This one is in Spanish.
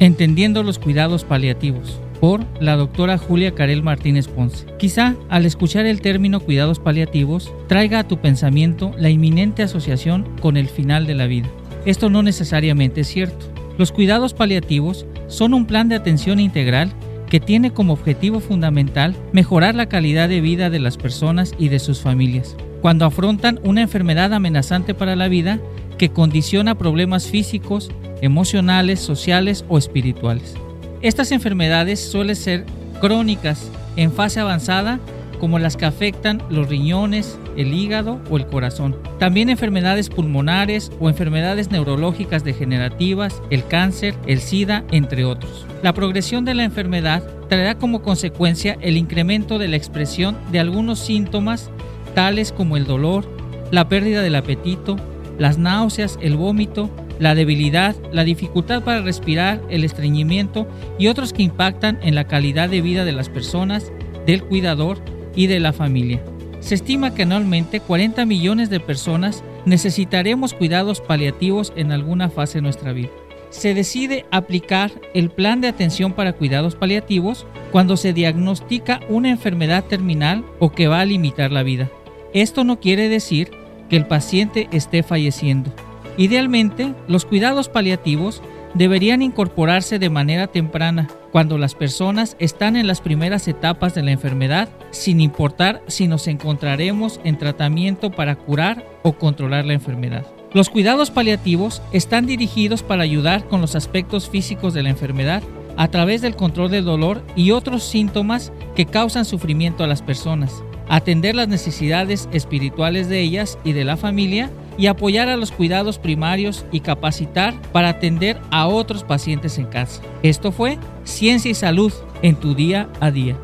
Entendiendo los cuidados paliativos por la doctora Julia Carel Martínez Ponce. Quizá al escuchar el término cuidados paliativos traiga a tu pensamiento la inminente asociación con el final de la vida. Esto no necesariamente es cierto. Los cuidados paliativos son un plan de atención integral que tiene como objetivo fundamental mejorar la calidad de vida de las personas y de sus familias. Cuando afrontan una enfermedad amenazante para la vida que condiciona problemas físicos, emocionales, sociales o espirituales. Estas enfermedades suelen ser crónicas en fase avanzada como las que afectan los riñones, el hígado o el corazón. También enfermedades pulmonares o enfermedades neurológicas degenerativas, el cáncer, el SIDA, entre otros. La progresión de la enfermedad traerá como consecuencia el incremento de la expresión de algunos síntomas tales como el dolor, la pérdida del apetito, las náuseas, el vómito, la debilidad, la dificultad para respirar, el estreñimiento y otros que impactan en la calidad de vida de las personas, del cuidador y de la familia. Se estima que anualmente 40 millones de personas necesitaremos cuidados paliativos en alguna fase de nuestra vida. Se decide aplicar el plan de atención para cuidados paliativos cuando se diagnostica una enfermedad terminal o que va a limitar la vida. Esto no quiere decir que el paciente esté falleciendo Idealmente, los cuidados paliativos deberían incorporarse de manera temprana, cuando las personas están en las primeras etapas de la enfermedad, sin importar si nos encontraremos en tratamiento para curar o controlar la enfermedad. Los cuidados paliativos están dirigidos para ayudar con los aspectos físicos de la enfermedad a través del control del dolor y otros síntomas que causan sufrimiento a las personas, atender las necesidades espirituales de ellas y de la familia y apoyar a los cuidados primarios y capacitar para atender a otros pacientes en casa. Esto fue Ciencia y Salud en tu día a día.